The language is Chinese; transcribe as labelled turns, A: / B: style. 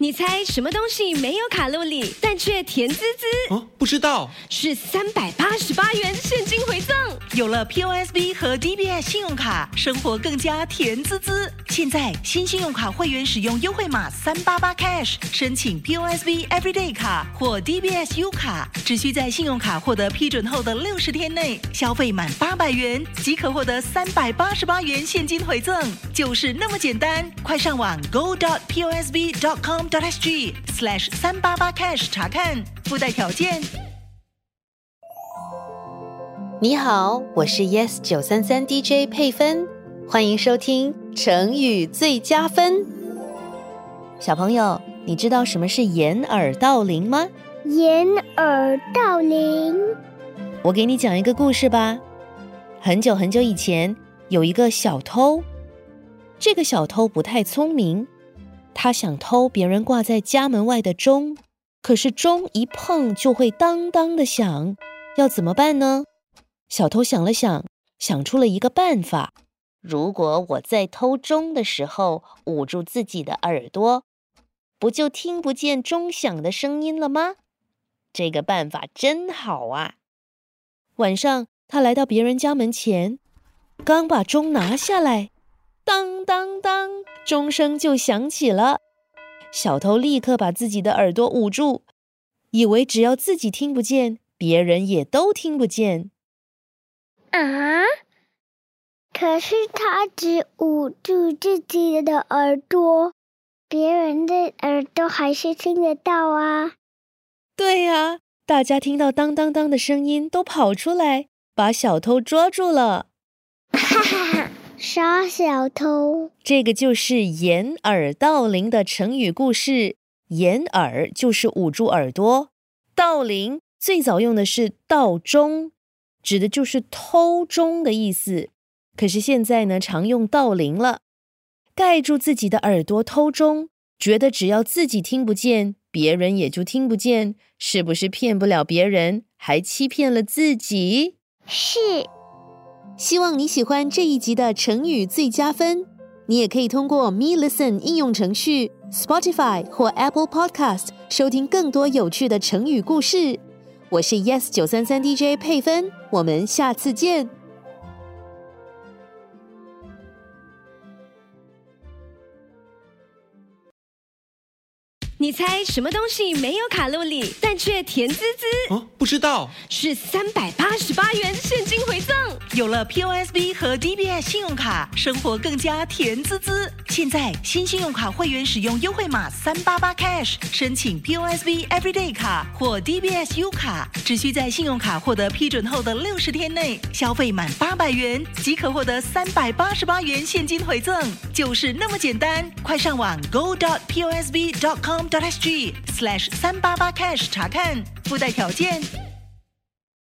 A: 你猜什么东西没有卡路里，但却甜滋滋？
B: 哦，不知道。
A: 是三百八十八元。
C: 有了 POSB 和 DBS 信用卡，生活更加甜滋滋。现在新信用卡会员使用优惠码三八八 cash 申请 POSB Everyday 卡或 DBS U 卡，只需在信用卡获得批准后的六十天内消费满八百元，即可获得三百八十八元现金回赠，就是那么简单。快上网 go dot POSB dot com dot。.sg slash 三八八 cash 查看附带条件。
D: 你好，我是 Yes 九三三 DJ 佩芬，欢迎收听成语最佳分。小朋友，你知道什么是掩耳盗铃吗？
E: 掩耳盗铃。
D: 我给你讲一个故事吧。很久很久以前，有一个小偷，这个小偷不太聪明。他想偷别人挂在家门外的钟，可是钟一碰就会当当的响，要怎么办呢？小偷想了想，想出了一个办法：如果我在偷钟的时候捂住自己的耳朵，不就听不见钟响的声音了吗？这个办法真好啊！晚上，他来到别人家门前，刚把钟拿下来。当当当，钟声就响起了。小偷立刻把自己的耳朵捂住，以为只要自己听不见，别人也都听不见。
E: 啊！可是他只捂住自己的耳朵，别人的耳朵还是听得到啊。
D: 对呀，大家听到当当当的声音，都跑出来，把小偷捉住了。
E: 哈哈哈。杀小偷，
D: 这个就是掩耳盗铃的成语故事。掩耳就是捂住耳朵，盗铃最早用的是盗钟，指的就是偷钟的意思。可是现在呢，常用盗铃了，盖住自己的耳朵偷钟，觉得只要自己听不见，别人也就听不见，是不是骗不了别人，还欺骗了自己？
E: 是。
D: 希望你喜欢这一集的成语最佳分。你也可以通过 Me Listen 应用程序、Spotify 或 Apple Podcast 收听更多有趣的成语故事。我是 Yes 九三三 DJ 佩芬，我们下次见。
A: 你猜什么东西没有卡路里，但却甜滋滋？
B: 哦，不知道。
A: 是三百八十八元现金回赠。
C: 有了 POSB 和 DBS 信用卡，生活更加甜滋滋。现在新信用卡会员使用优惠码三八八 cash 申请 POSB Everyday 卡或 DBS U 卡，只需在信用卡获得批准后的六十天内消费满八百元，即可获得三百八十八元现金回赠，就是那么简单。快上网 go dot POSB dot com。Dot sg slash 三八八 cash 查看附带条件。